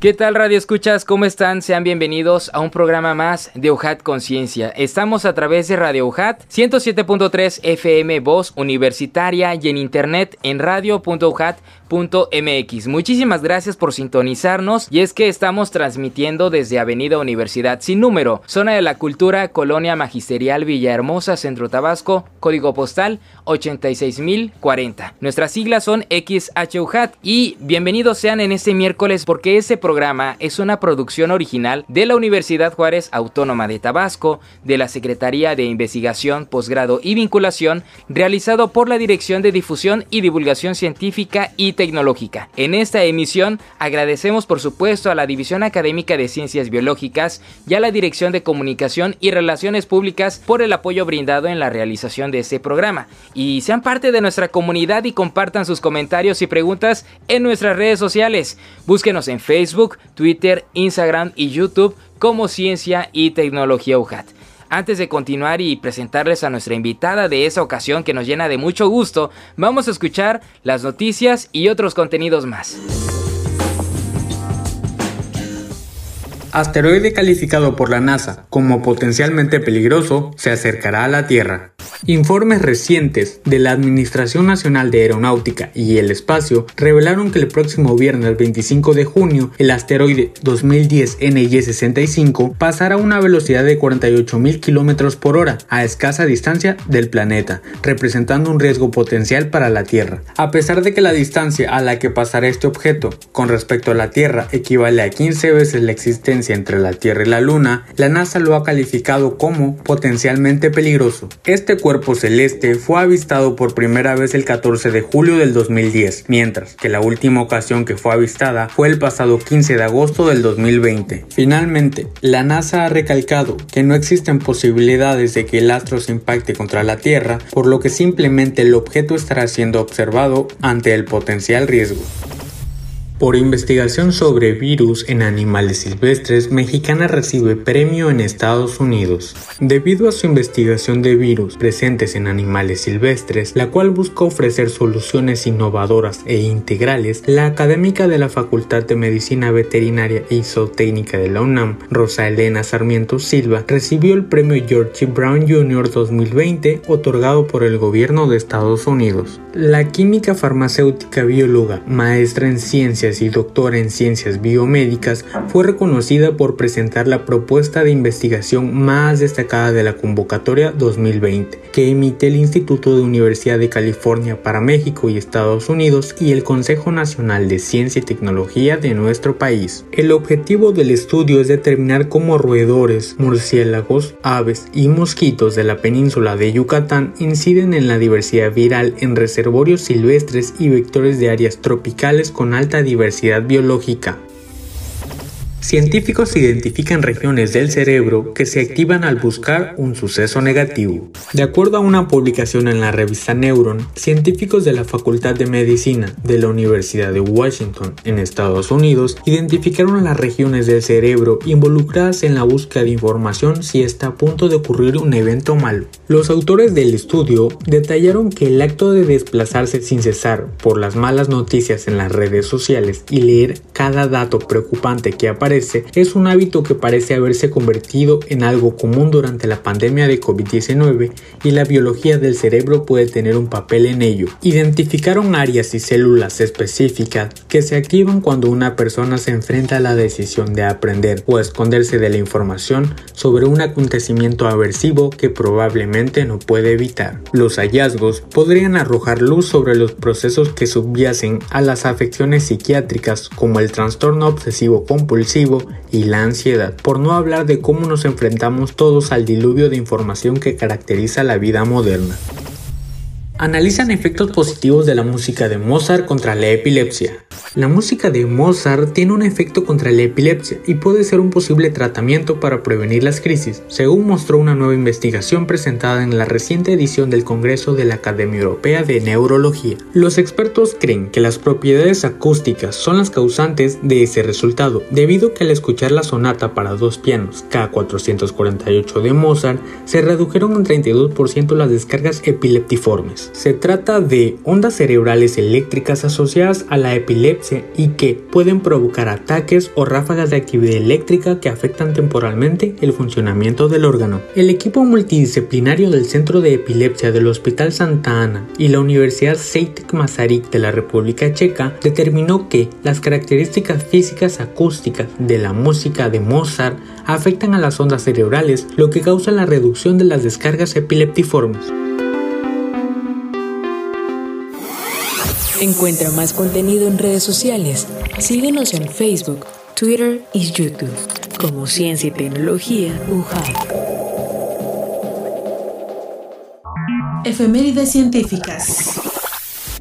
¿Qué tal Radio Escuchas? ¿Cómo están? Sean bienvenidos a un programa más de UJAT Conciencia. Estamos a través de Radio UJAT 107.3 FM Voz Universitaria y en internet en Muchísimas gracias por sintonizarnos y es que estamos transmitiendo desde Avenida Universidad sin número, zona de la cultura, Colonia Magisterial Villahermosa, Centro Tabasco, código postal 86040. Nuestras siglas son XHUJAT y bienvenidos sean en este miércoles porque este programa es una producción original de la Universidad Juárez Autónoma de Tabasco, de la Secretaría de Investigación, Posgrado y Vinculación, realizado por la Dirección de Difusión y Divulgación Científica y En esta emisión agradecemos por supuesto a la División Académica de Ciencias Biológicas y a la Dirección de Comunicación y Relaciones Públicas por el apoyo brindado en la realización de este programa. Y sean parte de nuestra comunidad y compartan sus comentarios y preguntas en nuestras redes sociales. Búsquenos en Facebook, Twitter, Instagram y YouTube como Ciencia y Tecnología UJAT. Antes de continuar y presentarles a nuestra invitada de esa ocasión que nos llena de mucho gusto, vamos a escuchar las noticias y otros contenidos más. Asteroide calificado por la NASA como potencialmente peligroso se acercará a la Tierra. Informes recientes de la Administración Nacional de Aeronáutica y el Espacio revelaron que el próximo viernes 25 de junio el asteroide 2010 NY65 pasará a una velocidad de 48.000 km por hora a escasa distancia del planeta, representando un riesgo potencial para la Tierra. A pesar de que la distancia a la que pasará este objeto con respecto a la Tierra equivale a 15 veces la existencia entre la Tierra y la Luna, la NASA lo ha calificado como potencialmente peligroso. Este cuerpo celeste fue avistado por primera vez el 14 de julio del 2010, mientras que la última ocasión que fue avistada fue el pasado 15 de agosto del 2020. Finalmente, la NASA ha recalcado que no existen posibilidades de que el astro se impacte contra la Tierra, por lo que simplemente el objeto estará siendo observado ante el potencial riesgo. Por investigación sobre virus en animales silvestres, Mexicana recibe premio en Estados Unidos. Debido a su investigación de virus presentes en animales silvestres, la cual busca ofrecer soluciones innovadoras e integrales, la académica de la Facultad de Medicina Veterinaria y Zootécnica de la UNAM, Rosa Elena Sarmiento Silva, recibió el premio George Brown Jr. 2020 otorgado por el gobierno de Estados Unidos. La química farmacéutica bióloga, maestra en ciencias y doctora en ciencias biomédicas, fue reconocida por presentar la propuesta de investigación más destacada de la convocatoria 2020, que emite el Instituto de Universidad de California para México y Estados Unidos y el Consejo Nacional de Ciencia y Tecnología de nuestro país. El objetivo del estudio es determinar cómo roedores, murciélagos, aves y mosquitos de la península de Yucatán inciden en la diversidad viral en reservorios silvestres y vectores de áreas tropicales con alta diversidad biológica Científicos identifican regiones del cerebro que se activan al buscar un suceso negativo. De acuerdo a una publicación en la revista Neuron, científicos de la Facultad de Medicina de la Universidad de Washington en Estados Unidos identificaron las regiones del cerebro involucradas en la búsqueda de información si está a punto de ocurrir un evento malo. Los autores del estudio detallaron que el acto de desplazarse sin cesar por las malas noticias en las redes sociales y leer cada dato preocupante que aparece es un hábito que parece haberse convertido en algo común durante la pandemia de COVID-19 y la biología del cerebro puede tener un papel en ello. Identificaron áreas y células específicas que se activan cuando una persona se enfrenta a la decisión de aprender o esconderse de la información sobre un acontecimiento aversivo que probablemente no puede evitar. Los hallazgos podrían arrojar luz sobre los procesos que subyacen a las afecciones psiquiátricas como el trastorno obsesivo compulsivo y la ansiedad, por no hablar de cómo nos enfrentamos todos al diluvio de información que caracteriza la vida moderna. analizan efectos positivos de la música de Mozart contra la epilepsia. La música de Mozart tiene un efecto contra la epilepsia y puede ser un posible tratamiento para prevenir las crisis, según mostró una nueva investigación presentada en la reciente edición del Congreso de la Academia Europea de Neurología. Los expertos creen que las propiedades acústicas son las causantes de ese resultado, debido a que al escuchar la sonata para dos pianos K448 de Mozart se redujeron en 32% las descargas epileptiformes. Se trata de ondas cerebrales eléctricas asociadas a la epilepsia y que pueden provocar ataques o ráfagas de actividad eléctrica que afectan temporalmente el funcionamiento del órgano. El equipo multidisciplinario del Centro de Epilepsia del Hospital Santa Ana y la Universidad Sejtek Masaryk de la República Checa determinó que las características físicas acústicas de la música de Mozart afectan a las ondas cerebrales, lo que causa la reducción de las descargas epileptiformes. Encuentra más contenido en redes sociales. Síguenos en Facebook, Twitter y YouTube como Ciencia y Tecnología UJAT. Efemérides científicas.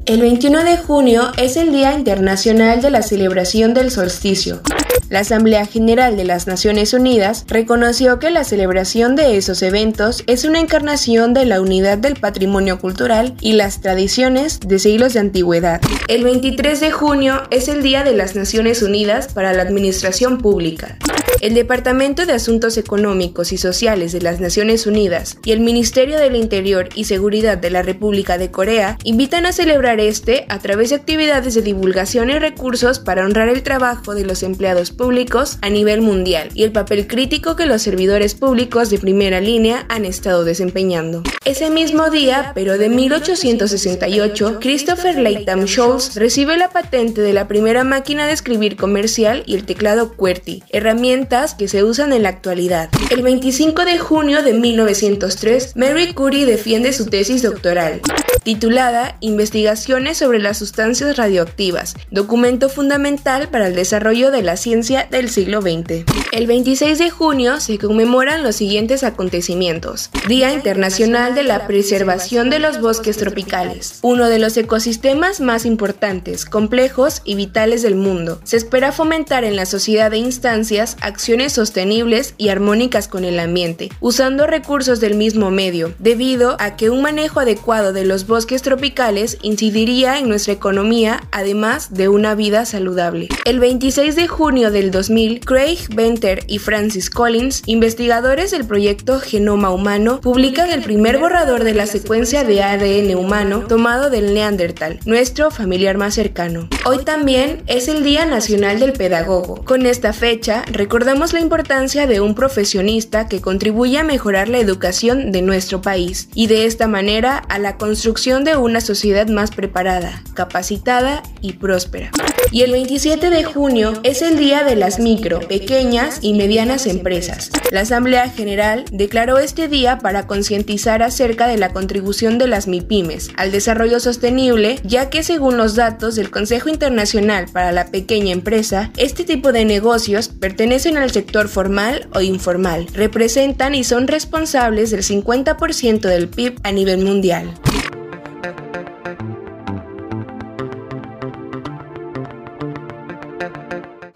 El 21 de junio es el Día Internacional de la Celebración del Solsticio. La Asamblea General de las Naciones Unidas reconoció que la celebración de esos eventos es una encarnación de la unidad del patrimonio cultural y las tradiciones de siglos de antigüedad. El 23 de junio es el Día de las Naciones Unidas para la Administración Pública. El Departamento de Asuntos Económicos y Sociales de las Naciones Unidas y el Ministerio del Interior y Seguridad de la República de Corea invitan a celebrar este a través de actividades de divulgación y recursos para honrar el trabajo de los empleados públicos a nivel mundial y el papel crítico que los servidores públicos de primera línea han estado desempeñando. Ese mismo día, pero de 1868, Christopher Latham Scholes recibe la patente de la primera máquina de escribir comercial y el teclado QWERTY, herramientas que se usan en la actualidad. El 25 de junio de 1903, Mary Curie defiende su tesis doctoral, titulada Investigaciones sobre las sustancias radioactivas, documento fundamental para el desarrollo de la ciencia del siglo XX. El 26 de junio se conmemoran los siguientes acontecimientos. Día Internacional de la Preservación de los Bosques Tropicales, uno de los ecosistemas más importantes, complejos y vitales del mundo. Se espera fomentar en la sociedad de instancias acciones sostenibles y armónicas con el ambiente, usando recursos del mismo medio, debido a que un manejo adecuado de los bosques tropicales incidiría en nuestra economía, además de una vida saludable. El 26 de junio de del 2000, Craig Venter y Francis Collins, investigadores del proyecto Genoma Humano, publican el primer borrador de la secuencia de ADN humano tomado del Neandertal, nuestro familiar más cercano. Hoy también es el Día Nacional del Pedagogo. Con esta fecha, recordamos la importancia de un profesionista que contribuye a mejorar la educación de nuestro país y de esta manera a la construcción de una sociedad más preparada, capacitada y próspera. Y el 27 de junio es el Día de las micro, pequeñas y medianas empresas. La Asamblea General declaró este día para concientizar acerca de la contribución de las MIPIMES al desarrollo sostenible, ya que según los datos del Consejo Internacional para la Pequeña Empresa, este tipo de negocios pertenecen al sector formal o informal, representan y son responsables del 50% del PIB a nivel mundial.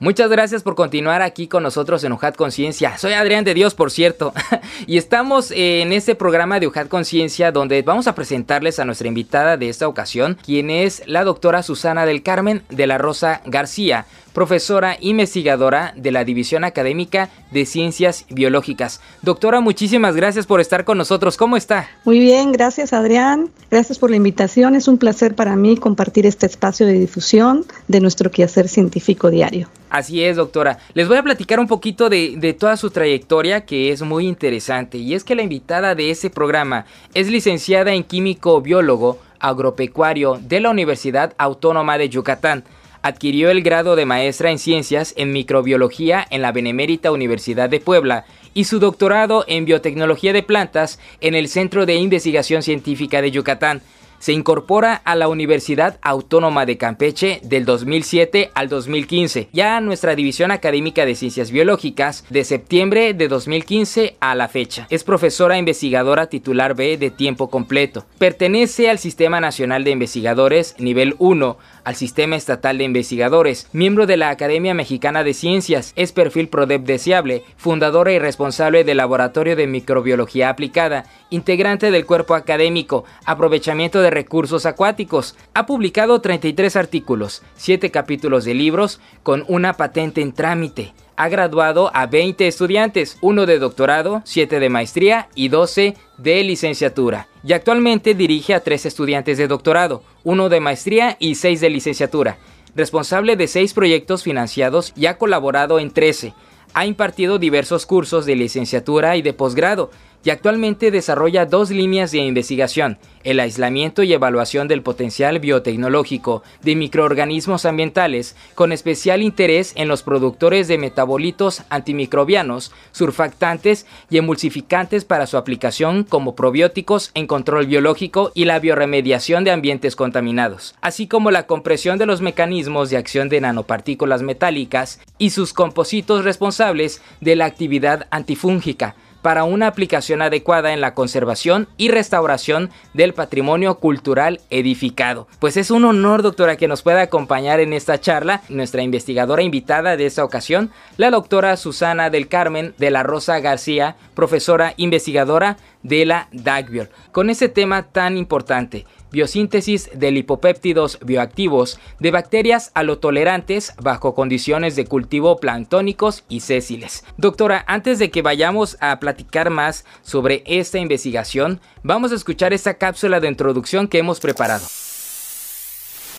Muchas gracias por continuar aquí con nosotros en UJAT Conciencia. Soy Adrián de Dios, por cierto. y estamos en este programa de UJAT Conciencia donde vamos a presentarles a nuestra invitada de esta ocasión, quien es la doctora Susana del Carmen de la Rosa García profesora investigadora de la División Académica de Ciencias Biológicas. Doctora, muchísimas gracias por estar con nosotros. ¿Cómo está? Muy bien, gracias Adrián. Gracias por la invitación. Es un placer para mí compartir este espacio de difusión de nuestro quehacer científico diario. Así es, doctora. Les voy a platicar un poquito de, de, toda su trayectoria que es muy interesante. Y es que la invitada de ese programa es licenciada en químico biólogo agropecuario de la Universidad Autónoma de Yucatán. Adquirió el grado de maestra en ciencias en microbiología en la Benemérita Universidad de Puebla y su doctorado en biotecnología de plantas en el Centro de Investigación Científica de Yucatán. Se incorpora a la Universidad Autónoma de Campeche del 2007 al 2015, ya a nuestra División Académica de Ciencias Biológicas de septiembre de 2015 a la fecha. Es profesora investigadora titular B de tiempo completo. Pertenece al Sistema Nacional de Investigadores nivel 1, al Sistema Estatal de Investigadores, miembro de la Academia Mexicana de Ciencias, es perfil PRODEP deseable, fundadora y responsable del Laboratorio de Microbiología Aplicada, integrante del cuerpo académico, aprovechamiento de recursos acuáticos. Ha publicado 33 artículos, 7 capítulos de libros, con una patente en trámite. Ha graduado a 20 estudiantes, uno de doctorado, 7 de maestría y 12 de licenciatura. Y actualmente dirige a 3 estudiantes de doctorado, uno de maestría y 6 de licenciatura. Responsable de 6 proyectos financiados y ha colaborado en 13. Ha impartido diversos cursos de licenciatura y de posgrado y actualmente desarrolla dos líneas de investigación, el aislamiento y evaluación del potencial biotecnológico de microorganismos ambientales, con especial interés en los productores de metabolitos antimicrobianos, surfactantes y emulsificantes para su aplicación como probióticos en control biológico y la bioremediación de ambientes contaminados, así como la compresión de los mecanismos de acción de nanopartículas metálicas y sus compositos responsables de la actividad antifúngica, para una aplicación adecuada en la conservación y restauración del patrimonio cultural edificado. Pues es un honor, doctora, que nos pueda acompañar en esta charla nuestra investigadora invitada de esta ocasión, la doctora Susana del Carmen de la Rosa García, profesora investigadora de la DAGBIOR, con ese tema tan importante, biosíntesis de lipopéptidos bioactivos de bacterias alotolerantes bajo condiciones de cultivo planctónicos y sésiles. Doctora, antes de que vayamos a platicar más sobre esta investigación, vamos a escuchar esta cápsula de introducción que hemos preparado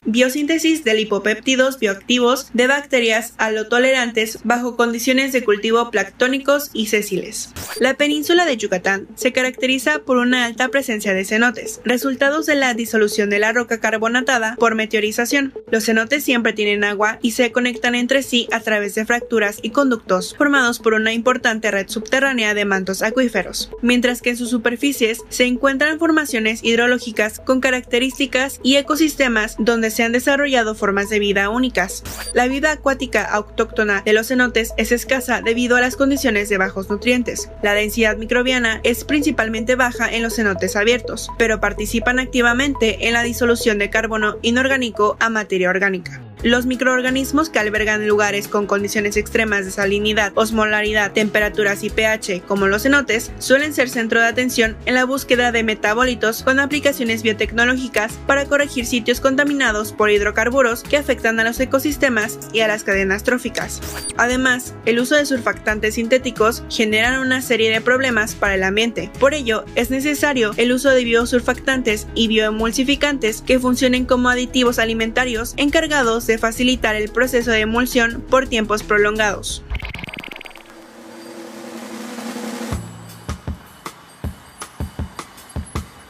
biosíntesis de lipopéptidos bioactivos de bacterias alotolerantes bajo condiciones de cultivo planctónicos y sésiles. La península de Yucatán se caracteriza por una alta presencia de cenotes, resultados de la disolución de la roca carbonatada por meteorización. Los cenotes siempre tienen agua y se conectan entre sí a través de fracturas y conductos formados por una importante red subterránea de mantos acuíferos, mientras que en sus superficies se encuentran formaciones hidrológicas con características y ecosistemas donde se han desarrollado formas de vida únicas. La vida acuática autóctona de los cenotes es escasa debido a las condiciones de bajos nutrientes. La densidad microbiana es principalmente baja en los cenotes abiertos, pero participan activamente en la disolución de carbono inorgánico a materia orgánica. Los microorganismos que albergan lugares con condiciones extremas de salinidad, osmolaridad, temperaturas y pH, como los cenotes, suelen ser centro de atención en la búsqueda de metabolitos con aplicaciones biotecnológicas para corregir sitios contaminados por hidrocarburos que afectan a los ecosistemas y a las cadenas tróficas. Además, el uso de surfactantes sintéticos genera una serie de problemas para el ambiente. Por ello, es necesario el uso de biosurfactantes y bioemulsificantes que funcionen como aditivos alimentarios encargados de facilitar el proceso de emulsión por tiempos prolongados.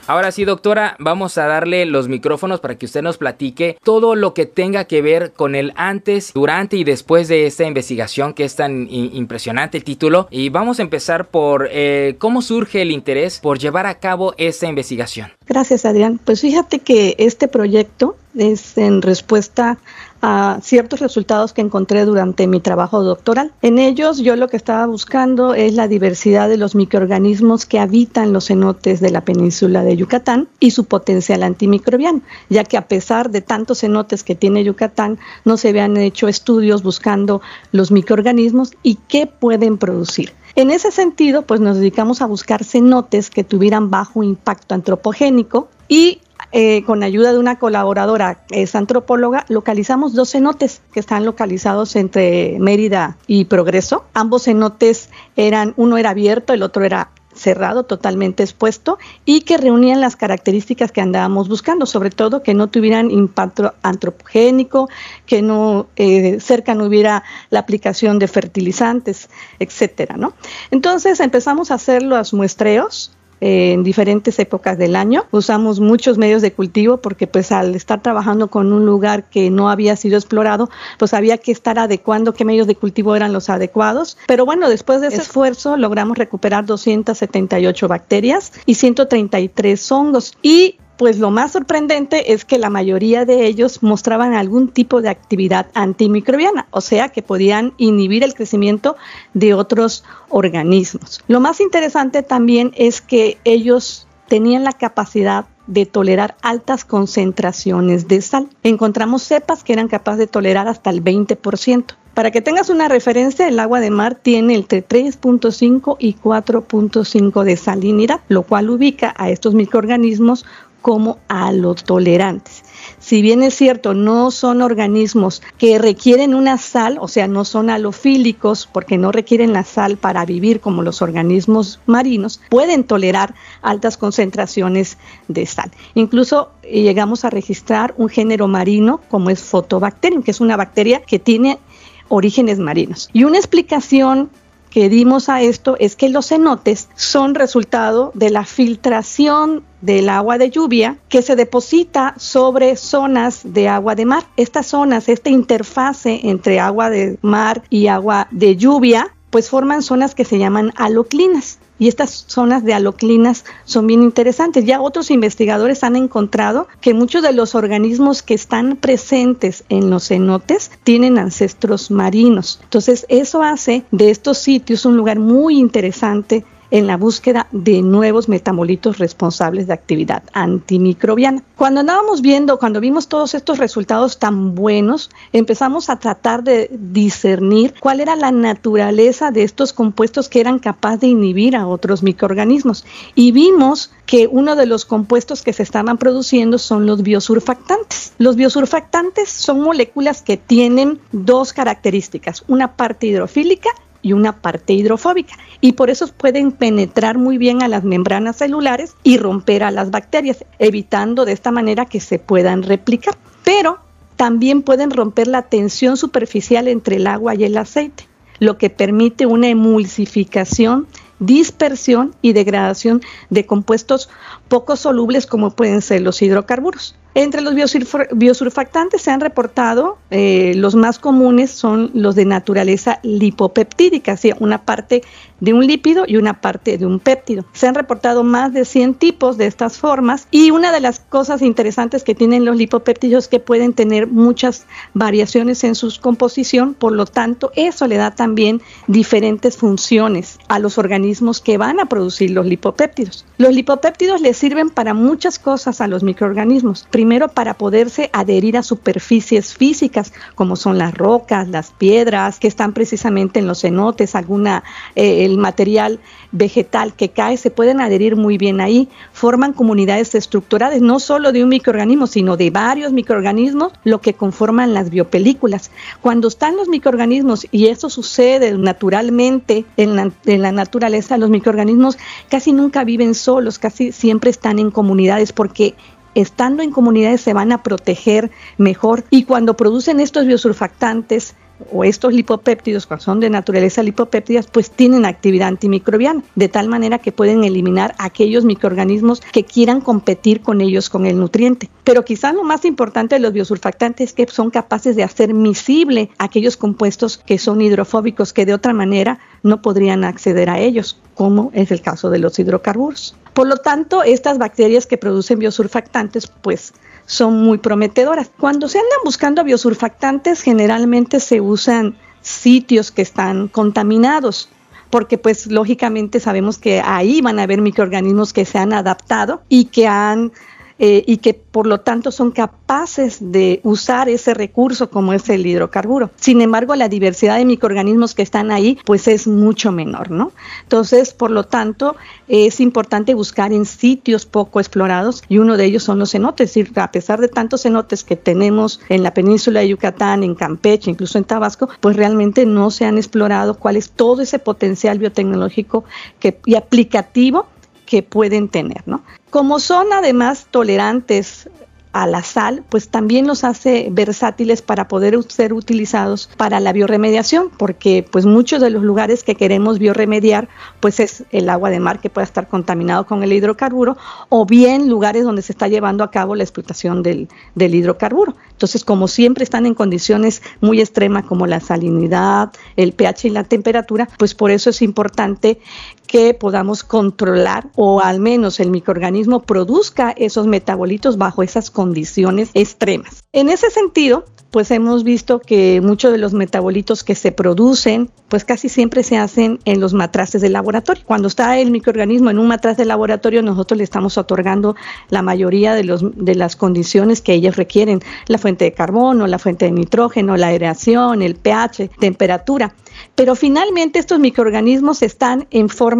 Ahora sí, doctora, vamos a darle los micrófonos para que usted nos platique todo lo que tenga que ver con el antes, durante y después de esta investigación que es tan impresionante el título. Y vamos a empezar por eh, cómo surge el interés por llevar a cabo esta investigación. Gracias, Adrián. Pues fíjate que este proyecto es en respuesta a ciertos resultados que encontré durante mi trabajo doctoral. En ellos yo lo que estaba buscando es la diversidad de los microorganismos que habitan los cenotes de la península de Yucatán y su potencial antimicrobiano, ya que a pesar de tantos cenotes que tiene Yucatán, no se habían hecho estudios buscando los microorganismos y qué pueden producir. En ese sentido, pues nos dedicamos a buscar cenotes que tuvieran bajo impacto antropogénico y eh, con ayuda de una colaboradora es antropóloga, localizamos dos cenotes que están localizados entre Mérida y Progreso. Ambos cenotes eran, uno era abierto, el otro era cerrado, totalmente expuesto y que reunían las características que andábamos buscando, sobre todo que no tuvieran impacto antropogénico, que no eh, cerca no hubiera la aplicación de fertilizantes, etcétera, ¿no? Entonces empezamos a hacer los muestreos en diferentes épocas del año. Usamos muchos medios de cultivo porque pues al estar trabajando con un lugar que no había sido explorado, pues había que estar adecuando qué medios de cultivo eran los adecuados. Pero bueno, después de ese esfuerzo logramos recuperar 278 bacterias y 133 hongos. Y pues lo más sorprendente es que la mayoría de ellos mostraban algún tipo de actividad antimicrobiana, o sea que podían inhibir el crecimiento de otros organismos. Lo más interesante también es que ellos tenían la capacidad de tolerar altas concentraciones de sal. Encontramos cepas que eran capaces de tolerar hasta el 20%. Para que tengas una referencia, el agua de mar tiene entre 3.5 y 4.5 de salinidad, lo cual ubica a estos microorganismos como halotolerantes. Si bien es cierto, no son organismos que requieren una sal, o sea, no son halofílicos porque no requieren la sal para vivir como los organismos marinos, pueden tolerar altas concentraciones de sal. Incluso eh, llegamos a registrar un género marino como es Photobacterium, que es una bacteria que tiene orígenes marinos. Y una explicación que dimos a esto es que los cenotes son resultado de la filtración del agua de lluvia que se deposita sobre zonas de agua de mar. Estas zonas, esta interfase entre agua de mar y agua de lluvia, pues forman zonas que se llaman aloclinas y estas zonas de aloclinas son bien interesantes. Ya otros investigadores han encontrado que muchos de los organismos que están presentes en los cenotes tienen ancestros marinos. Entonces eso hace de estos sitios un lugar muy interesante en la búsqueda de nuevos metabolitos responsables de actividad antimicrobiana. Cuando andábamos viendo, cuando vimos todos estos resultados tan buenos, empezamos a tratar de discernir cuál era la naturaleza de estos compuestos que eran capaces de inhibir a otros microorganismos. Y vimos que uno de los compuestos que se estaban produciendo son los biosurfactantes. Los biosurfactantes son moléculas que tienen dos características, una parte hidrofílica y una parte hidrofóbica. Y por eso pueden penetrar muy bien a las membranas celulares y romper a las bacterias, evitando de esta manera que se puedan replicar. Pero también pueden romper la tensión superficial entre el agua y el aceite, lo que permite una emulsificación dispersión y degradación de compuestos poco solubles como pueden ser los hidrocarburos. Entre los biosurfactantes se han reportado, eh, los más comunes son los de naturaleza lipopeptídica, una parte de un lípido y una parte de un péptido. Se han reportado más de 100 tipos de estas formas y una de las cosas interesantes que tienen los lipopéptidos es que pueden tener muchas variaciones en su composición, por lo tanto eso le da también diferentes funciones a los organismos que van a producir los lipopéptidos. Los lipopéptidos les sirven para muchas cosas a los microorganismos primero para poderse adherir a superficies físicas como son las rocas, las piedras que están precisamente en los cenotes, alguna eh, material vegetal que cae, se pueden adherir muy bien ahí, forman comunidades estructuradas no solo de un microorganismo, sino de varios microorganismos, lo que conforman las biopelículas. Cuando están los microorganismos y eso sucede naturalmente en la, en la naturaleza, los microorganismos casi nunca viven solos, casi siempre están en comunidades porque estando en comunidades se van a proteger mejor y cuando producen estos biosurfactantes o estos lipopéptidos, cuando son de naturaleza lipopéptidas, pues tienen actividad antimicrobiana, de tal manera que pueden eliminar aquellos microorganismos que quieran competir con ellos con el nutriente. Pero quizás lo más importante de los biosurfactantes es que son capaces de hacer miscible aquellos compuestos que son hidrofóbicos, que de otra manera no podrían acceder a ellos, como es el caso de los hidrocarburos. Por lo tanto, estas bacterias que producen biosurfactantes, pues son muy prometedoras. Cuando se andan buscando biosurfactantes, generalmente se usan sitios que están contaminados porque pues lógicamente sabemos que ahí van a haber microorganismos que se han adaptado y que han eh, y que por lo tanto son capaces de usar ese recurso como es el hidrocarburo. Sin embargo, la diversidad de microorganismos que están ahí pues es mucho menor, ¿no? Entonces, por lo tanto, es importante buscar en sitios poco explorados y uno de ellos son los cenotes. A pesar de tantos cenotes que tenemos en la península de Yucatán, en Campeche, incluso en Tabasco, pues realmente no se han explorado cuál es todo ese potencial biotecnológico y aplicativo que pueden tener, ¿no? Como son además tolerantes a la sal, pues también los hace versátiles para poder ser utilizados para la bioremediación, porque pues muchos de los lugares que queremos bioremediar, pues es el agua de mar que pueda estar contaminado con el hidrocarburo, o bien lugares donde se está llevando a cabo la explotación del, del hidrocarburo. Entonces, como siempre están en condiciones muy extremas como la salinidad, el pH y la temperatura, pues por eso es importante que podamos controlar o al menos el microorganismo produzca esos metabolitos bajo esas condiciones extremas. En ese sentido, pues hemos visto que muchos de los metabolitos que se producen, pues casi siempre se hacen en los matraces de laboratorio. Cuando está el microorganismo en un matraz de laboratorio, nosotros le estamos otorgando la mayoría de, los, de las condiciones que ellos requieren, la fuente de carbono, la fuente de nitrógeno, la aireación, el pH, temperatura. Pero finalmente estos microorganismos están en forma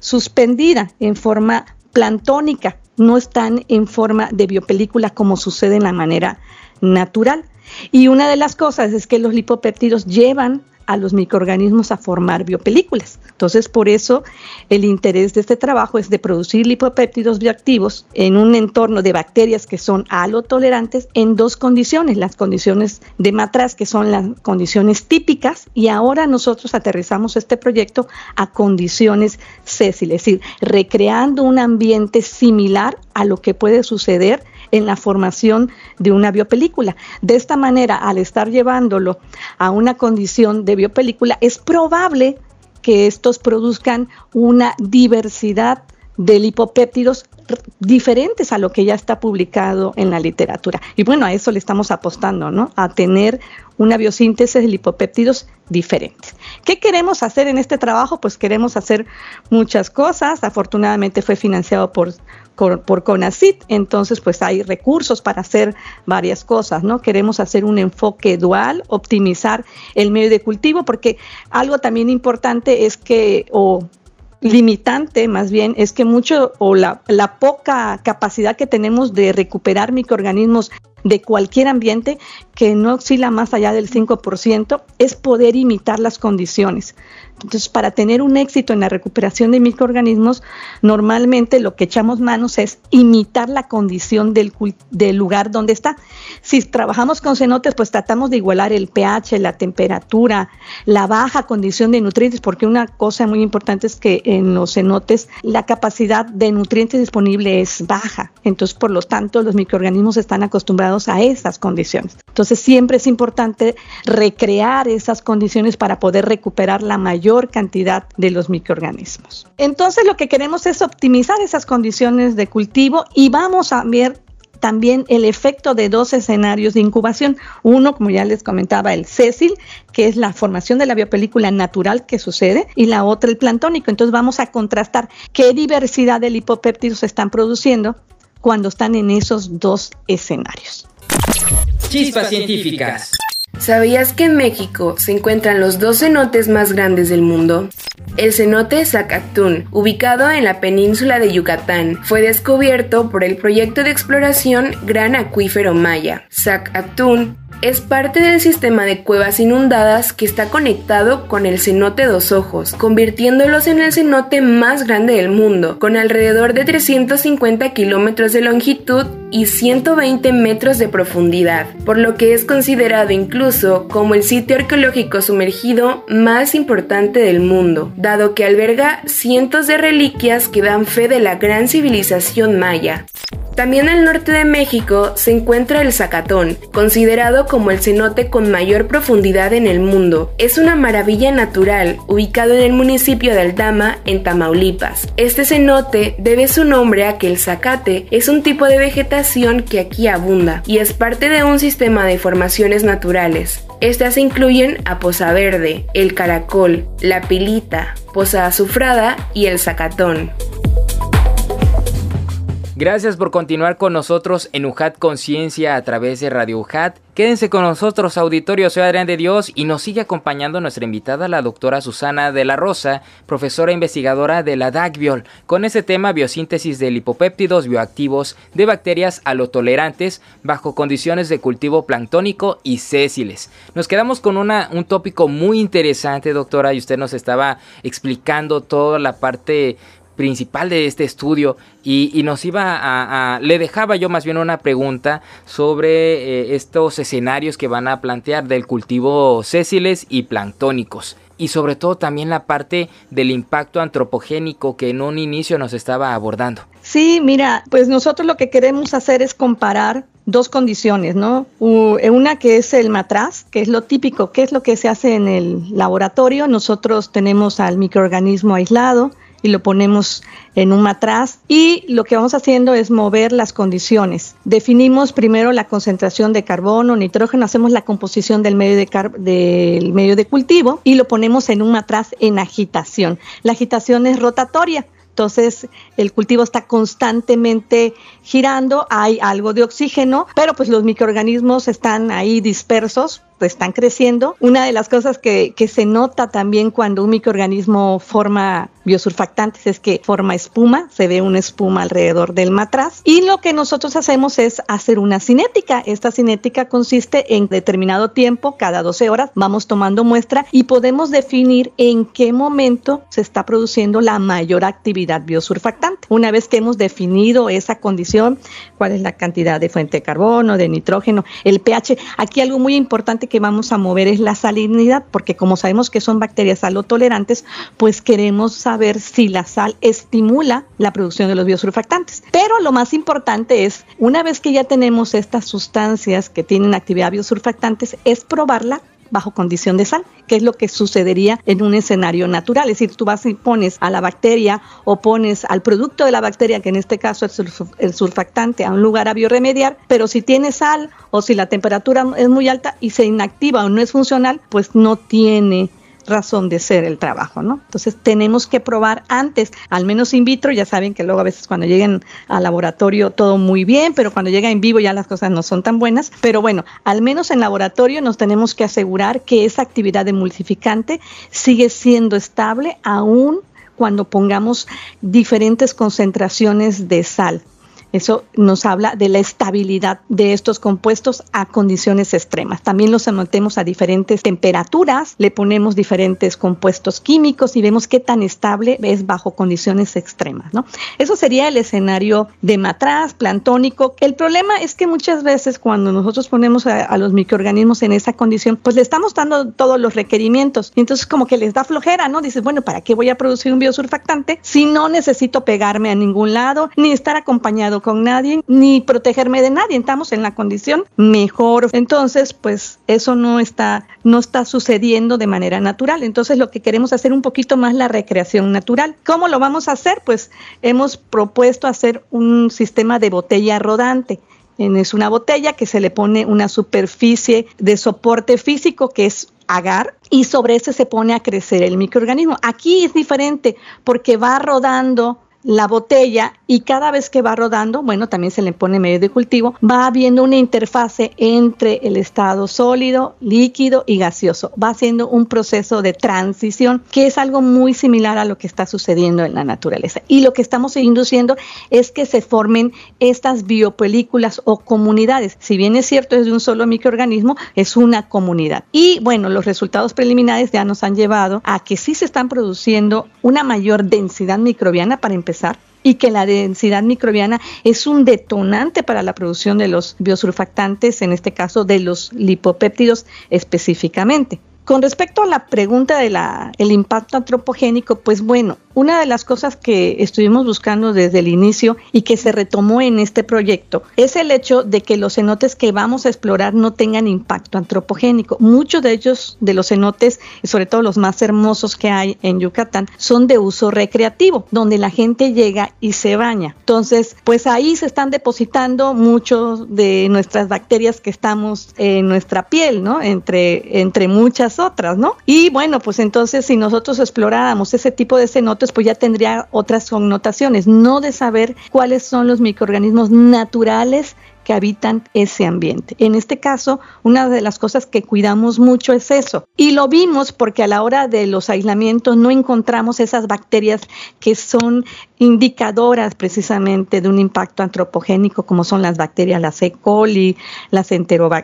suspendida, en forma plantónica, no están en forma de biopelícula como sucede en la manera natural. Y una de las cosas es que los lipopéptidos llevan a los microorganismos a formar biopelículas. Entonces, por eso el interés de este trabajo es de producir lipopéptidos bioactivos en un entorno de bacterias que son halotolerantes en dos condiciones, las condiciones de matraz, que son las condiciones típicas, y ahora nosotros aterrizamos este proyecto a condiciones sésiles, es decir, recreando un ambiente similar a lo que puede suceder en la formación de una biopelícula. De esta manera, al estar llevándolo a una condición de biopelícula, es probable que estos produzcan una diversidad de lipopéptidos diferentes a lo que ya está publicado en la literatura. Y bueno, a eso le estamos apostando, ¿no? A tener una biosíntesis de lipopéptidos diferentes. ¿Qué queremos hacer en este trabajo? Pues queremos hacer muchas cosas. Afortunadamente fue financiado por, por CONACIT, entonces pues hay recursos para hacer varias cosas, ¿no? Queremos hacer un enfoque dual, optimizar el medio de cultivo, porque algo también importante es que, limitante más bien es que mucho o la, la, poca capacidad que tenemos de recuperar microorganismos de cualquier ambiente que no oscila más allá del 5% es poder imitar las condiciones. Entonces, para tener un éxito en la recuperación de microorganismos, normalmente lo que echamos manos es imitar la condición del, lugar donde está. Si trabajamos con cenotes, pues tratamos de igualar el pH, la temperatura, la baja condición de nutrientes, porque una cosa muy importante es que en los cenotes la capacidad de nutrientes disponible es baja. Entonces, por lo tanto, los microorganismos están acostumbrados a esas condiciones. Entonces, siempre es importante recrear esas condiciones para poder recuperar la mayor cantidad de los microorganismos. Entonces lo que queremos es optimizar esas condiciones de cultivo y vamos a ver también el efecto de dos escenarios de incubación. Uno, como ya les comentaba, el césil, que es la formación de la biopelícula natural que sucede, y la otra, el plantónico. Entonces vamos a contrastar qué diversidad de lipopéptidos se están produciendo cuando están en esos dos escenarios. Chispas científicas. ¿Sabías que en México se encuentran los dos cenotes más grandes del mundo? El cenote Zacatún, ubicado en la península de Yucatán, fue descubierto por el proyecto de exploración Gran Acuífero Maya. Zacatún es parte del sistema de cuevas inundadas que está conectado con el cenote Dos Ojos, convirtiéndolos en el cenote más grande del mundo, con alrededor de 350 kilómetros de longitud y 120 metros de profundidad, por lo que es considerado incluso como el sitio arqueológico sumergido más importante del mundo, dado que alberga cientos de reliquias que dan fe de la gran civilización maya. También al norte de México se encuentra el Zacatón, considerado como el cenote con mayor profundidad en el mundo. Es una maravilla natural, ubicado en el municipio de Aldama, en Tamaulipas. Este cenote debe su nombre a que el zacate es un tipo de vegetación que aquí abunda y es parte de un sistema de formaciones naturales. Estas incluyen a Poza Verde, el Caracol, la Pilita, Poza Azufrada y el Zacatón. Gracias por continuar con nosotros en UJAT Conciencia a través de Radio UJAT. Quédense con nosotros, auditorio, soy Adrián de Dios y nos sigue acompañando nuestra invitada, la doctora Susana de la Rosa, profesora investigadora de la DACBIOL, con ese tema biosíntesis de lipopéptidos bioactivos de bacterias alotolerantes bajo condiciones de cultivo planctónico y sésiles. Nos quedamos con un tópico muy interesante, doctora, y usted nos estaba explicando toda la parte principal de este estudio y, nos iba a, le dejaba yo más bien una pregunta sobre eh, estos escenarios que van a plantear del cultivo sésiles y planctónicos y sobre todo también la parte del impacto antropogénico que en un inicio nos estaba abordando. Sí, mira, pues nosotros lo que queremos hacer es comparar dos condiciones, ¿no? Una que es el matraz, que es lo típico, que es lo que se hace en el laboratorio. Nosotros tenemos al microorganismo aislado, y lo ponemos en un matraz y lo que vamos haciendo es mover las condiciones. Definimos primero la concentración de carbono, nitrógeno, hacemos la composición del medio de, del medio de cultivo y lo ponemos en un matraz en agitación. La agitación es rotatoria. Entonces el cultivo está constantemente girando, hay algo de oxígeno, pero pues los microorganismos están ahí dispersos están creciendo. Una de las cosas que, que, se nota también cuando un microorganismo forma biosurfactantes es que forma espuma, se ve una espuma alrededor del matraz y lo que nosotros hacemos es hacer una cinética. Esta cinética consiste en determinado tiempo, cada 12 horas, vamos tomando muestra y podemos definir en qué momento se está produciendo la mayor actividad biosurfactante. Una vez que hemos definido esa condición, cuál es la cantidad de fuente de carbono, de nitrógeno, el pH, aquí algo muy importante que vamos a mover es la salinidad, porque como sabemos que son bacterias salotolerantes, pues queremos saber si la sal estimula la producción de los biosurfactantes. Pero lo más importante es, una vez que ya tenemos estas sustancias que tienen actividad biosurfactantes, es probarla bajo condición de sal, que es lo que sucedería en un escenario natural. Es decir, tú vas y pones a la bacteria o pones al producto de la bacteria, que en este caso es el surfactante, a un lugar a bioremediar, pero si tiene sal o si la temperatura es muy alta y se inactiva o no es funcional, pues no tiene razón de ser el trabajo, ¿no? Entonces tenemos que probar antes, al menos in vitro, ya saben que luego a veces cuando lleguen al laboratorio todo muy bien, pero cuando llega en vivo ya las cosas no son tan buenas, pero bueno, al menos en laboratorio nos tenemos que asegurar que esa actividad emulsificante sigue siendo estable aún cuando pongamos diferentes concentraciones de sal. Eso nos habla de la estabilidad de estos compuestos a condiciones extremas. También los sometemos a diferentes temperaturas, le ponemos diferentes compuestos químicos y vemos qué tan estable es bajo condiciones extremas. ¿no? Eso sería el escenario de matraz, plantónico. El problema es que muchas veces cuando nosotros ponemos a, los microorganismos en esa condición, pues le estamos dando todos los requerimientos. Y entonces como que les da flojera, ¿no? Dices, bueno, ¿para qué voy a producir un biosurfactante si no necesito pegarme a ningún lado ni estar acompañado con nadie ni protegerme de nadie. Estamos en la condición mejor. Entonces, pues eso no está, no está sucediendo de manera natural. Entonces, lo que queremos hacer un poquito más la recreación natural. ¿Cómo lo vamos a hacer? Pues hemos propuesto hacer un sistema de botella rodante. Es una botella que se le pone una superficie de soporte físico que es agar y sobre ese se pone a crecer el microorganismo. Aquí es diferente porque va rodando la botella y cada vez que va rodando, bueno, también se le pone medio de cultivo, va habiendo una interfase entre el estado sólido, líquido y gaseoso. Va haciendo un proceso de transición que es algo muy similar a lo que está sucediendo en la naturaleza. Y lo que estamos induciendo es que se formen estas biopelículas o comunidades. Si bien es cierto es de un solo microorganismo, es una comunidad. Y bueno, los resultados preliminares ya nos han llevado a que sí se están produciendo una mayor densidad microbiana para empezar y que la densidad microbiana es un detonante para la producción de los biosurfactantes, en este caso de los lipopéptidos específicamente. Con respecto a la pregunta del impacto antropogénico, pues bueno, una de las cosas que estuvimos buscando desde el inicio y que se retomó en este proyecto es el hecho de que los cenotes que vamos a explorar no tengan impacto antropogénico. Muchos de ellos, de los cenotes, sobre todo los más hermosos que hay en Yucatán, son de uso recreativo, donde la gente llega y se baña. Entonces, pues ahí se están depositando muchos de nuestras bacterias que estamos en nuestra piel, ¿no? Entre, entre muchas otras, ¿no? Y bueno, pues entonces si nosotros exploráramos ese tipo de cenotes, pues ya tendría otras connotaciones, no de saber cuáles son los microorganismos naturales que habitan ese ambiente. En este caso, una de las cosas que cuidamos mucho es eso. Y lo vimos porque a la hora de los aislamientos no encontramos esas bacterias que son indicadoras precisamente de un impacto antropogénico, como son las bacterias, las E. coli, las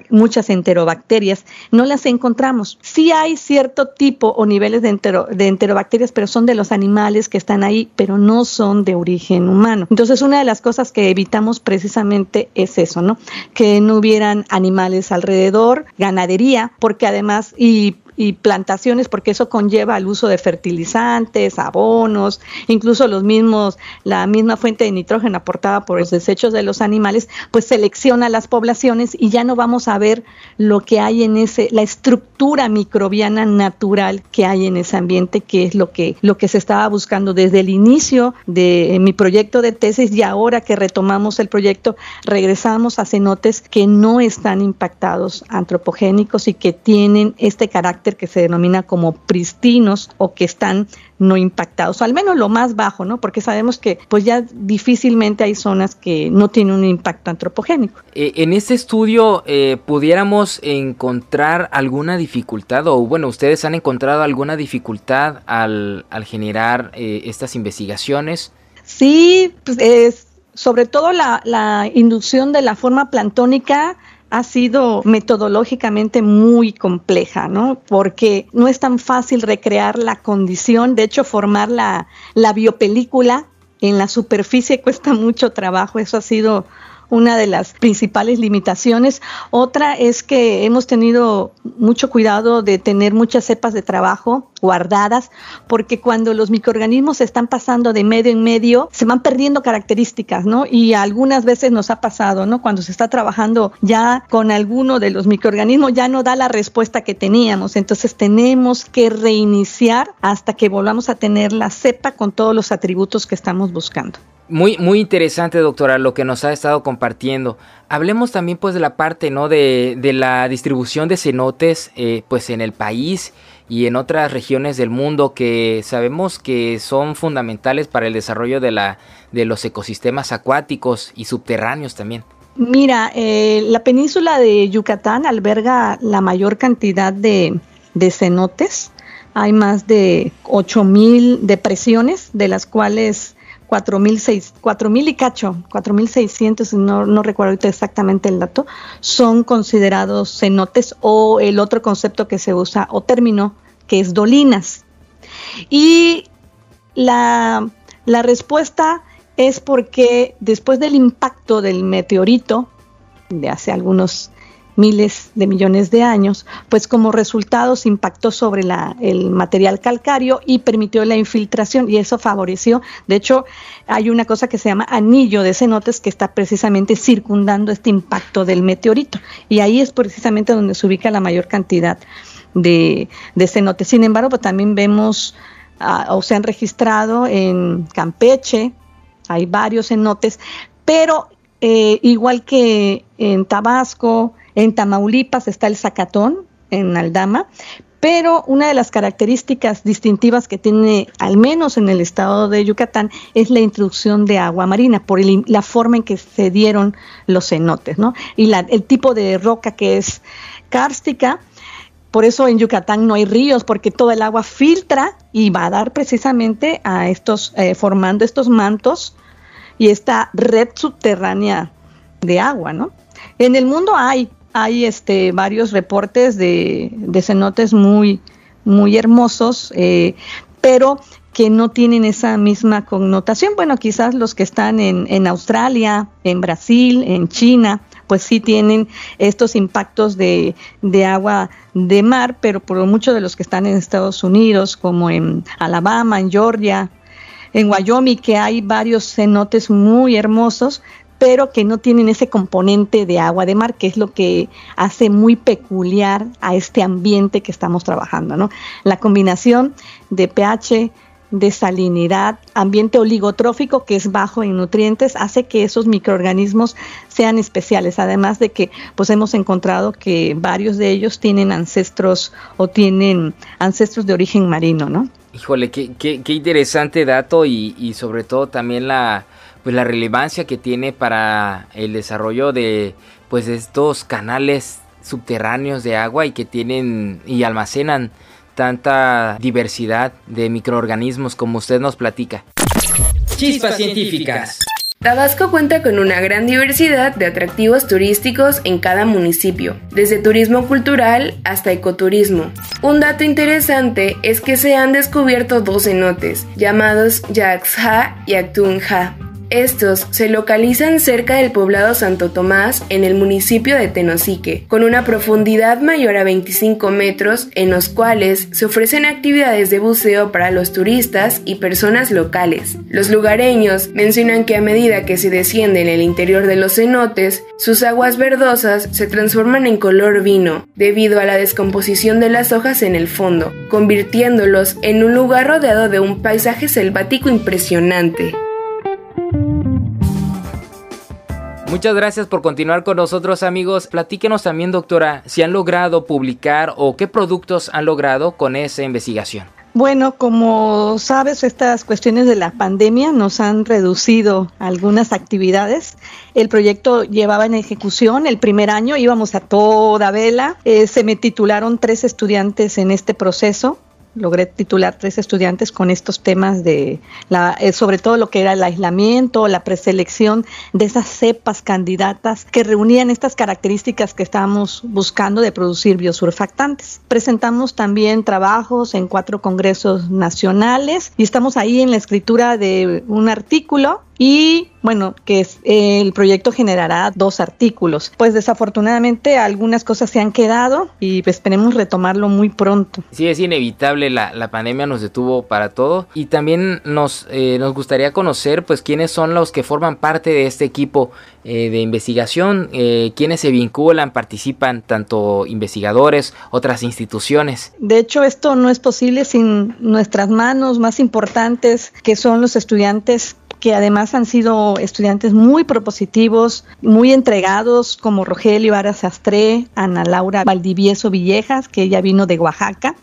muchas enterobacterias, no las encontramos. Sí hay cierto tipo o niveles de enterobacterias, pero son de los animales que están ahí, pero no son de origen humano. Entonces, una de las cosas que evitamos precisamente es eso ¿no? Que no hubieran animales alrededor, ganadería, porque además, y y plantaciones, porque eso conlleva el uso de fertilizantes, abonos, incluso los mismos, la misma fuente de nitrógeno aportada por los desechos de los animales, pues selecciona las poblaciones y ya no vamos a ver lo que hay en ese, la estructura microbiana natural que hay en ese ambiente, que es lo que, lo que se estaba buscando desde el inicio de mi proyecto de tesis y ahora que retomamos el proyecto, regresamos a cenotes que no están impactados antropogénicos y que tienen este carácter que se denomina como pristinos o que están no impactados, o al menos lo más bajo, ¿no? Porque sabemos que pues ya difícilmente hay zonas que no tienen un impacto antropogénico. Eh, en este estudio eh, pudiéramos encontrar alguna dificultad o bueno, ustedes han encontrado alguna dificultad al, generar eh, estas investigaciones. Sí, pues es, sobre todo la, la inducción de la forma plantónica ha sido metodológicamente muy compleja, ¿no? Porque no es tan fácil recrear la condición, de hecho formar la, la biopelícula en la superficie cuesta mucho trabajo, eso ha sido una de las principales limitaciones. Otra es que hemos tenido mucho cuidado de tener muchas cepas de trabajo guardadas, porque cuando los microorganismos se están pasando de medio en medio, se van perdiendo características, ¿no? Y algunas veces nos ha pasado, ¿no? Cuando se está trabajando ya con alguno de los microorganismos, ya no da la respuesta que teníamos. Entonces tenemos que reiniciar hasta que volvamos a tener la cepa con todos los atributos que estamos buscando. Muy, muy interesante, doctora, lo que nos ha estado compartiendo. Hablemos también, pues, de la parte, ¿no? De, de la distribución de cenotes, eh, pues, en el país y en otras regiones del mundo que sabemos que son fundamentales para el desarrollo de, la, de los ecosistemas acuáticos y subterráneos también. Mira, eh, la península de Yucatán alberga la mayor cantidad de, de cenotes. Hay más de 8.000 depresiones, de las cuales 4.000 y cacho, 4.600, no, no recuerdo exactamente el dato, son considerados cenotes o el otro concepto que se usa o término que es dolinas. Y la, la respuesta es porque después del impacto del meteorito de hace algunos miles de millones de años, pues como resultado se impactó sobre la, el material calcáreo y permitió la infiltración y eso favoreció. De hecho, hay una cosa que se llama anillo de cenotes que está precisamente circundando este impacto del meteorito y ahí es precisamente donde se ubica la mayor cantidad de, cenotes. Sin embargo, pues también vemos ah, o se han registrado en Campeche, hay varios cenotes, pero eh, igual que en Tabasco, en Tamaulipas está el zacatón, en Aldama, pero una de las características distintivas que tiene, al menos en el estado de Yucatán, es la introducción de agua marina, por la forma en que se dieron los cenotes, ¿no? Y el tipo de roca que es kárstica, por eso en Yucatán no hay ríos, porque todo el agua filtra y va a dar precisamente a estos, eh, formando estos mantos y esta red subterránea de agua, ¿no? En el mundo hay hay este, varios reportes de, cenotes muy, muy hermosos, eh, pero que no tienen esa misma connotación. Bueno, quizás los que están en, en, Australia, en Brasil, en China, pues sí tienen estos impactos de, de, agua de mar, pero por muchos de los que están en Estados Unidos, como en Alabama, en Georgia, en Wyoming, que hay varios cenotes muy hermosos, pero que no tienen ese componente de agua de mar, que es lo que hace muy peculiar a este ambiente que estamos trabajando, ¿no? La combinación de pH, de salinidad, ambiente oligotrófico que es bajo en nutrientes, hace que esos microorganismos sean especiales, además de que pues hemos encontrado que varios de ellos tienen ancestros o tienen ancestros de origen marino, ¿no? Híjole, qué, qué, qué interesante dato y, y sobre todo también la, pues la relevancia que tiene para el desarrollo de pues estos canales subterráneos de agua y que tienen y almacenan tanta diversidad de microorganismos como usted nos platica. Chispas científicas. Tabasco cuenta con una gran diversidad de atractivos turísticos en cada municipio, desde turismo cultural hasta ecoturismo. Un dato interesante es que se han descubierto dos cenotes, llamados Yaxha y Actunja, Estos se localizan cerca del poblado Santo Tomás en el municipio de Tenosique, con una profundidad mayor a 25 metros en los cuales se ofrecen actividades de buceo para los turistas y personas locales. Los lugareños mencionan que a medida que se desciende en el interior de los cenotes, sus aguas verdosas se transforman en color vino debido a la descomposición de las hojas en el fondo, convirtiéndolos en un lugar rodeado de un paisaje selvático impresionante. Muchas gracias por continuar con nosotros amigos. Platíquenos también doctora si han logrado publicar o qué productos han logrado con esa investigación. Bueno, como sabes, estas cuestiones de la pandemia nos han reducido algunas actividades. El proyecto llevaba en ejecución el primer año, íbamos a toda vela. Eh, se me titularon tres estudiantes en este proceso logré titular tres estudiantes con estos temas de la, eh, sobre todo lo que era el aislamiento, la preselección de esas cepas candidatas que reunían estas características que estábamos buscando de producir biosurfactantes. Presentamos también trabajos en cuatro congresos nacionales y estamos ahí en la escritura de un artículo y bueno, que es, el proyecto generará dos artículos. Pues desafortunadamente algunas cosas se han quedado y pues, esperemos retomarlo muy pronto. Sí, es inevitable, la, la pandemia nos detuvo para todo y también nos, eh, nos gustaría conocer pues quiénes son los que forman parte de este equipo eh, de investigación, eh, quiénes se vinculan, participan, tanto investigadores, otras instituciones. De hecho, esto no es posible sin nuestras manos más importantes, que son los estudiantes que además han sido estudiantes muy propositivos, muy entregados, como Rogelio Ara Sastre, Ana Laura Valdivieso Villejas, que ella vino de Oaxaca,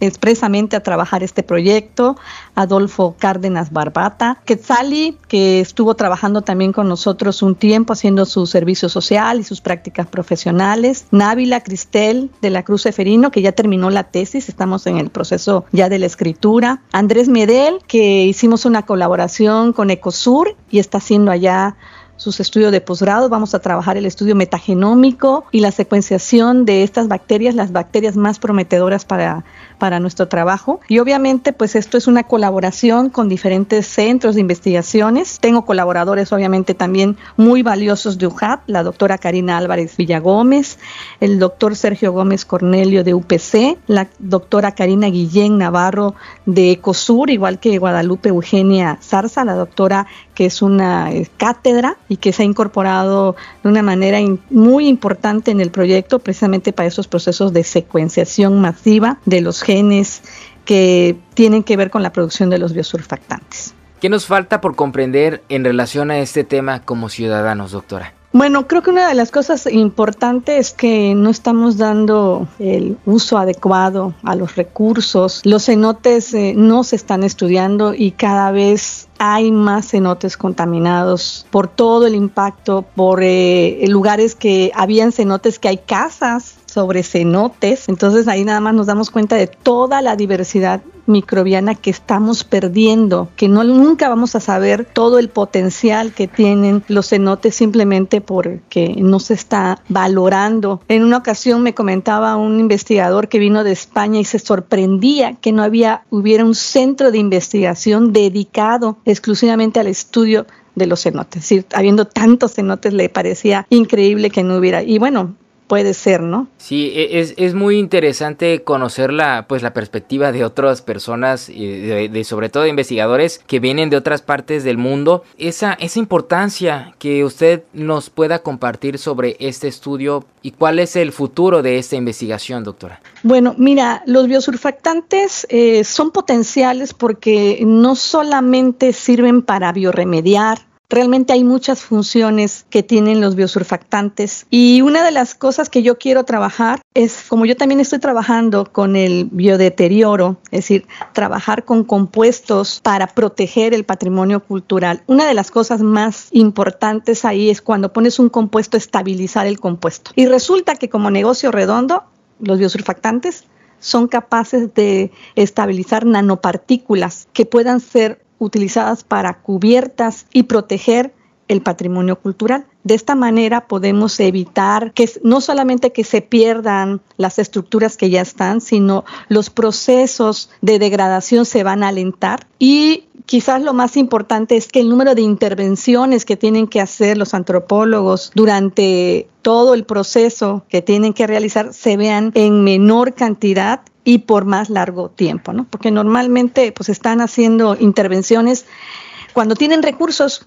expresamente a trabajar este proyecto, Adolfo Cárdenas Barbata, Quetzali, que estuvo trabajando también con nosotros un tiempo haciendo su servicio social y sus prácticas profesionales, Návila Cristel de la Cruz Eferino, que ya terminó la tesis, estamos en el proceso ya de la escritura, Andrés Medel, que hicimos una colaboración con Ecosur y está haciendo allá sus estudios de posgrado. Vamos a trabajar el estudio metagenómico y la secuenciación de estas bacterias, las bacterias más prometedoras para, para nuestro trabajo. Y obviamente, pues esto es una colaboración con diferentes centros de investigaciones. Tengo colaboradores, obviamente, también muy valiosos de UJAP, la doctora Karina Álvarez Villagómez, el doctor Sergio Gómez Cornelio de UPC, la doctora Karina Guillén Navarro de ECOSUR, igual que Guadalupe Eugenia Zarza, la doctora que es una eh, cátedra y que se ha incorporado de una manera muy importante en el proyecto precisamente para esos procesos de secuenciación masiva de los genes que tienen que ver con la producción de los biosurfactantes. ¿Qué nos falta por comprender en relación a este tema como ciudadanos, doctora? Bueno, creo que una de las cosas importantes es que no estamos dando el uso adecuado a los recursos. Los cenotes eh, no se están estudiando y cada vez hay más cenotes contaminados por todo el impacto, por eh, lugares que habían cenotes que hay casas sobre cenotes. Entonces ahí nada más nos damos cuenta de toda la diversidad microbiana que estamos perdiendo, que no nunca vamos a saber todo el potencial que tienen los cenotes simplemente porque no se está valorando. En una ocasión me comentaba un investigador que vino de España y se sorprendía que no había hubiera un centro de investigación dedicado exclusivamente al estudio de los cenotes. Habiendo tantos cenotes le parecía increíble que no hubiera. Y bueno, puede ser, ¿no? Sí, e, es, es muy interesante conocer la, pues, la perspectiva de otras personas, de, de, sobre todo de investigadores que vienen de otras partes del mundo. Esa, esa importancia que usted nos pueda compartir sobre este estudio y cuál es el futuro de esta investigación, doctora. Bueno, mira, los biosurfactantes eh, son potenciales porque no solamente sirven para bioremediar, Realmente hay muchas funciones que tienen los biosurfactantes y una de las cosas que yo quiero trabajar es, como yo también estoy trabajando con el biodeterioro, es decir, trabajar con compuestos para proteger el patrimonio cultural. Una de las cosas más importantes ahí es cuando pones un compuesto, estabilizar el compuesto. Y resulta que como negocio redondo, los biosurfactantes son capaces de estabilizar nanopartículas que puedan ser utilizadas para cubiertas y proteger el patrimonio cultural. De esta manera podemos evitar que no solamente que se pierdan las estructuras que ya están, sino los procesos de degradación se van a alentar y quizás lo más importante es que el número de intervenciones que tienen que hacer los antropólogos durante todo el proceso que tienen que realizar se vean en menor cantidad y por más largo tiempo, ¿no? Porque normalmente pues están haciendo intervenciones cuando tienen recursos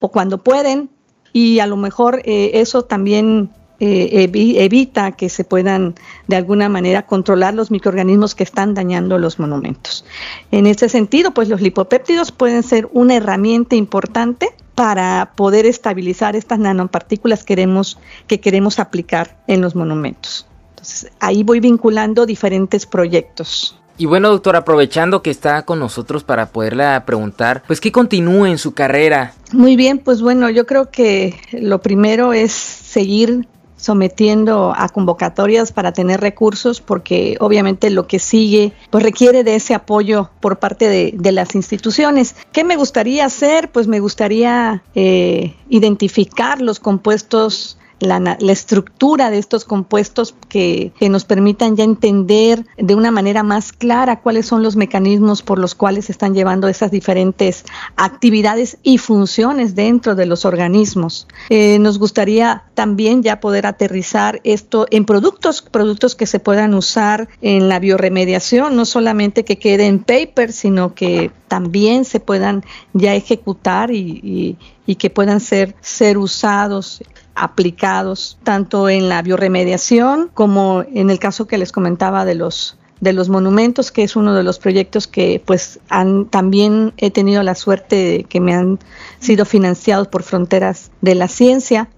o cuando pueden y a lo mejor eh, eso también eh, evita que se puedan de alguna manera controlar los microorganismos que están dañando los monumentos. En este sentido, pues los lipopéptidos pueden ser una herramienta importante para poder estabilizar estas nanopartículas queremos, que queremos aplicar en los monumentos. Entonces, ahí voy vinculando diferentes proyectos. Y bueno, doctor, aprovechando que está con nosotros para poderle preguntar, pues que continúe en su carrera. Muy bien, pues bueno, yo creo que lo primero es seguir sometiendo a convocatorias para tener recursos porque obviamente lo que sigue pues requiere de ese apoyo por parte de, las instituciones. ¿Qué me gustaría hacer? Pues me gustaría eh, identificar los compuestos la, estructura de estos compuestos que, nos permitan ya entender de una manera más clara cuáles son los mecanismos por los cuales se están llevando esas diferentes actividades y funciones dentro de los organismos. Eh, nos gustaría también ya poder aterrizar esto en productos, productos que se puedan usar en la bioremediación, no solamente que quede en paper, sino que también se puedan ya ejecutar y que puedan ser, ser usados aplicados tanto en la bioremediación como en el caso que les comentaba de los de los monumentos, que es uno de los proyectos que pues han, también he tenido la suerte de que me han sido financiados por Fronteras de la Ciencia.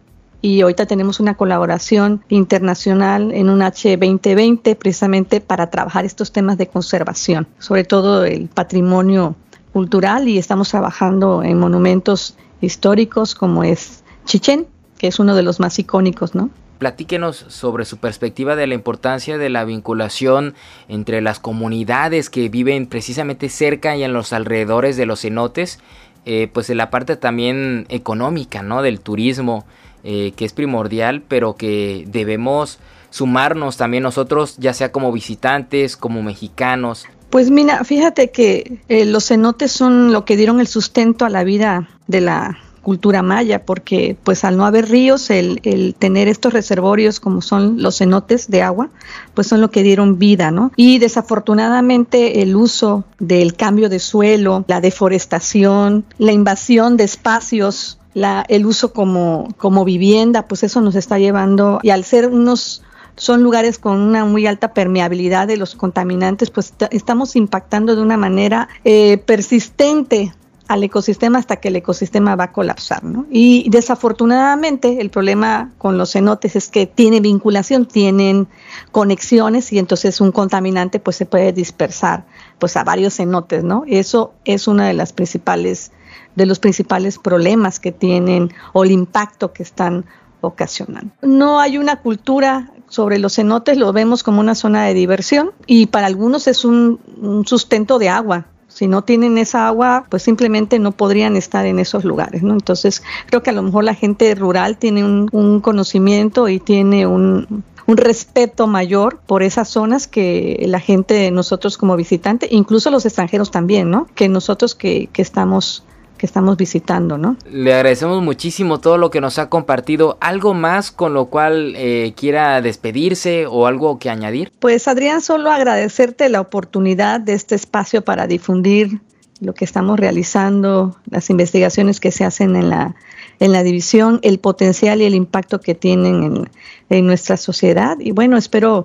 Y ahorita tenemos una colaboración internacional en un H2020 precisamente para trabajar estos temas de conservación, sobre todo el patrimonio cultural y estamos trabajando en monumentos históricos como es Chichén, que es uno de los más icónicos, ¿no? Platíquenos sobre su perspectiva de la importancia de la vinculación entre las comunidades que viven precisamente cerca y en los alrededores de los cenotes, eh, pues en la parte también económica, ¿no? Del turismo, eh, que es primordial, pero que debemos sumarnos también nosotros, ya sea como visitantes, como mexicanos. Pues mira, fíjate que eh, los cenotes son lo que dieron el sustento a la vida de la cultura maya, porque pues al no haber ríos, el, el, tener estos reservorios como son los cenotes de agua, pues son lo que dieron vida, ¿no? Y desafortunadamente el uso del cambio de suelo, la deforestación, la invasión de espacios, la, el uso como, como vivienda, pues eso nos está llevando, y al ser unos son lugares con una muy alta permeabilidad de los contaminantes, pues estamos impactando de una manera eh, persistente al ecosistema hasta que el ecosistema va a colapsar. ¿no? Y desafortunadamente el problema con los cenotes es que tienen vinculación, tienen conexiones y entonces un contaminante pues se puede dispersar pues a varios cenotes, ¿no? Eso es una de las principales de los principales problemas que tienen o el impacto que están ocasionando. No hay una cultura sobre los cenotes, lo vemos como una zona de diversión y para algunos es un, un sustento de agua, si no tienen esa agua, pues simplemente no podrían estar en esos lugares, ¿no? Entonces, creo que a lo mejor la gente rural tiene un, conocimiento y tiene un, respeto mayor por esas zonas que la gente, nosotros como visitante, incluso los extranjeros también, ¿no? Que nosotros que, que estamos que estamos visitando, ¿no? Le agradecemos muchísimo todo lo que nos ha compartido. ¿Algo más con lo cual eh, quiera despedirse o algo que añadir? Pues Adrián, solo agradecerte la oportunidad de este espacio para difundir lo que estamos realizando, las investigaciones que se hacen en la, en la división, el potencial y el impacto que tienen en, en nuestra sociedad. Y bueno, espero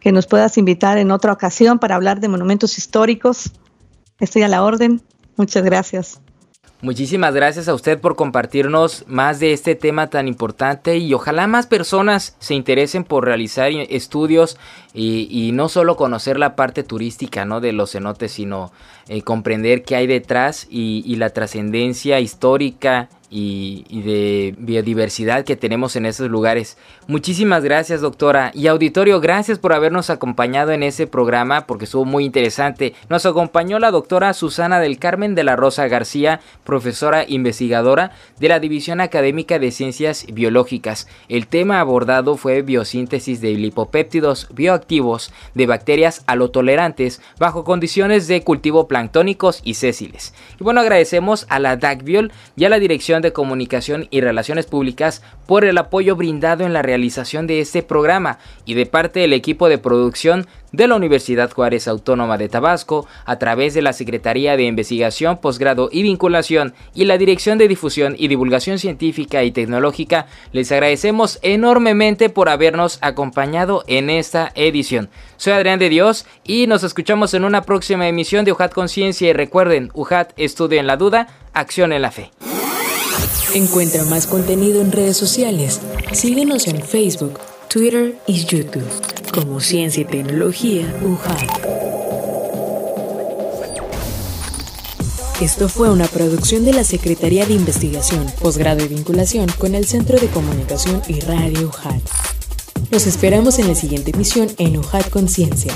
que nos puedas invitar en otra ocasión para hablar de monumentos históricos. Estoy a la orden. Muchas gracias. Muchísimas gracias a usted por compartirnos más de este tema tan importante y ojalá más personas se interesen por realizar estudios y, no solo conocer la parte turística ¿no? de los cenotes, sino eh, comprender qué hay detrás y, y la trascendencia histórica y, de biodiversidad que tenemos en esos lugares. Muchísimas gracias doctora y auditorio, gracias por habernos acompañado en ese programa porque estuvo muy interesante. Nos acompañó la doctora Susana del Carmen de la Rosa García, profesora investigadora de la División Académica de Ciencias Biológicas. El tema abordado fue biosíntesis de lipopéptidos bioactivos de bacterias alotolerantes bajo condiciones de cultivo planctónicos y sésiles. Y bueno, agradecemos a la DACBiol y a la Dirección de Comunicación y Relaciones Públicas por el apoyo brindado en la realización de este programa y de parte del equipo de producción de la Universidad Juárez Autónoma de Tabasco a través de la Secretaría de Investigación, Posgrado y Vinculación y la Dirección de Difusión y Divulgación Científica y Tecnológica, les agradecemos enormemente por habernos acompañado en esta edición. Soy Adrián de Dios y nos escuchamos en una próxima emisión de UJAT Conciencia y recuerden, UJAT estudio en la duda, acción en la fe. Encuentra más contenido en redes sociales. Síguenos en Facebook, Twitter y YouTube como Ciencia y Tecnología UJAT. Esto fue una producción de la Secretaría de Investigación, Posgrado y Vinculación con el Centro de Comunicación y Radio UJAT. Los esperamos en la siguiente emisión en UJAT Conciencia.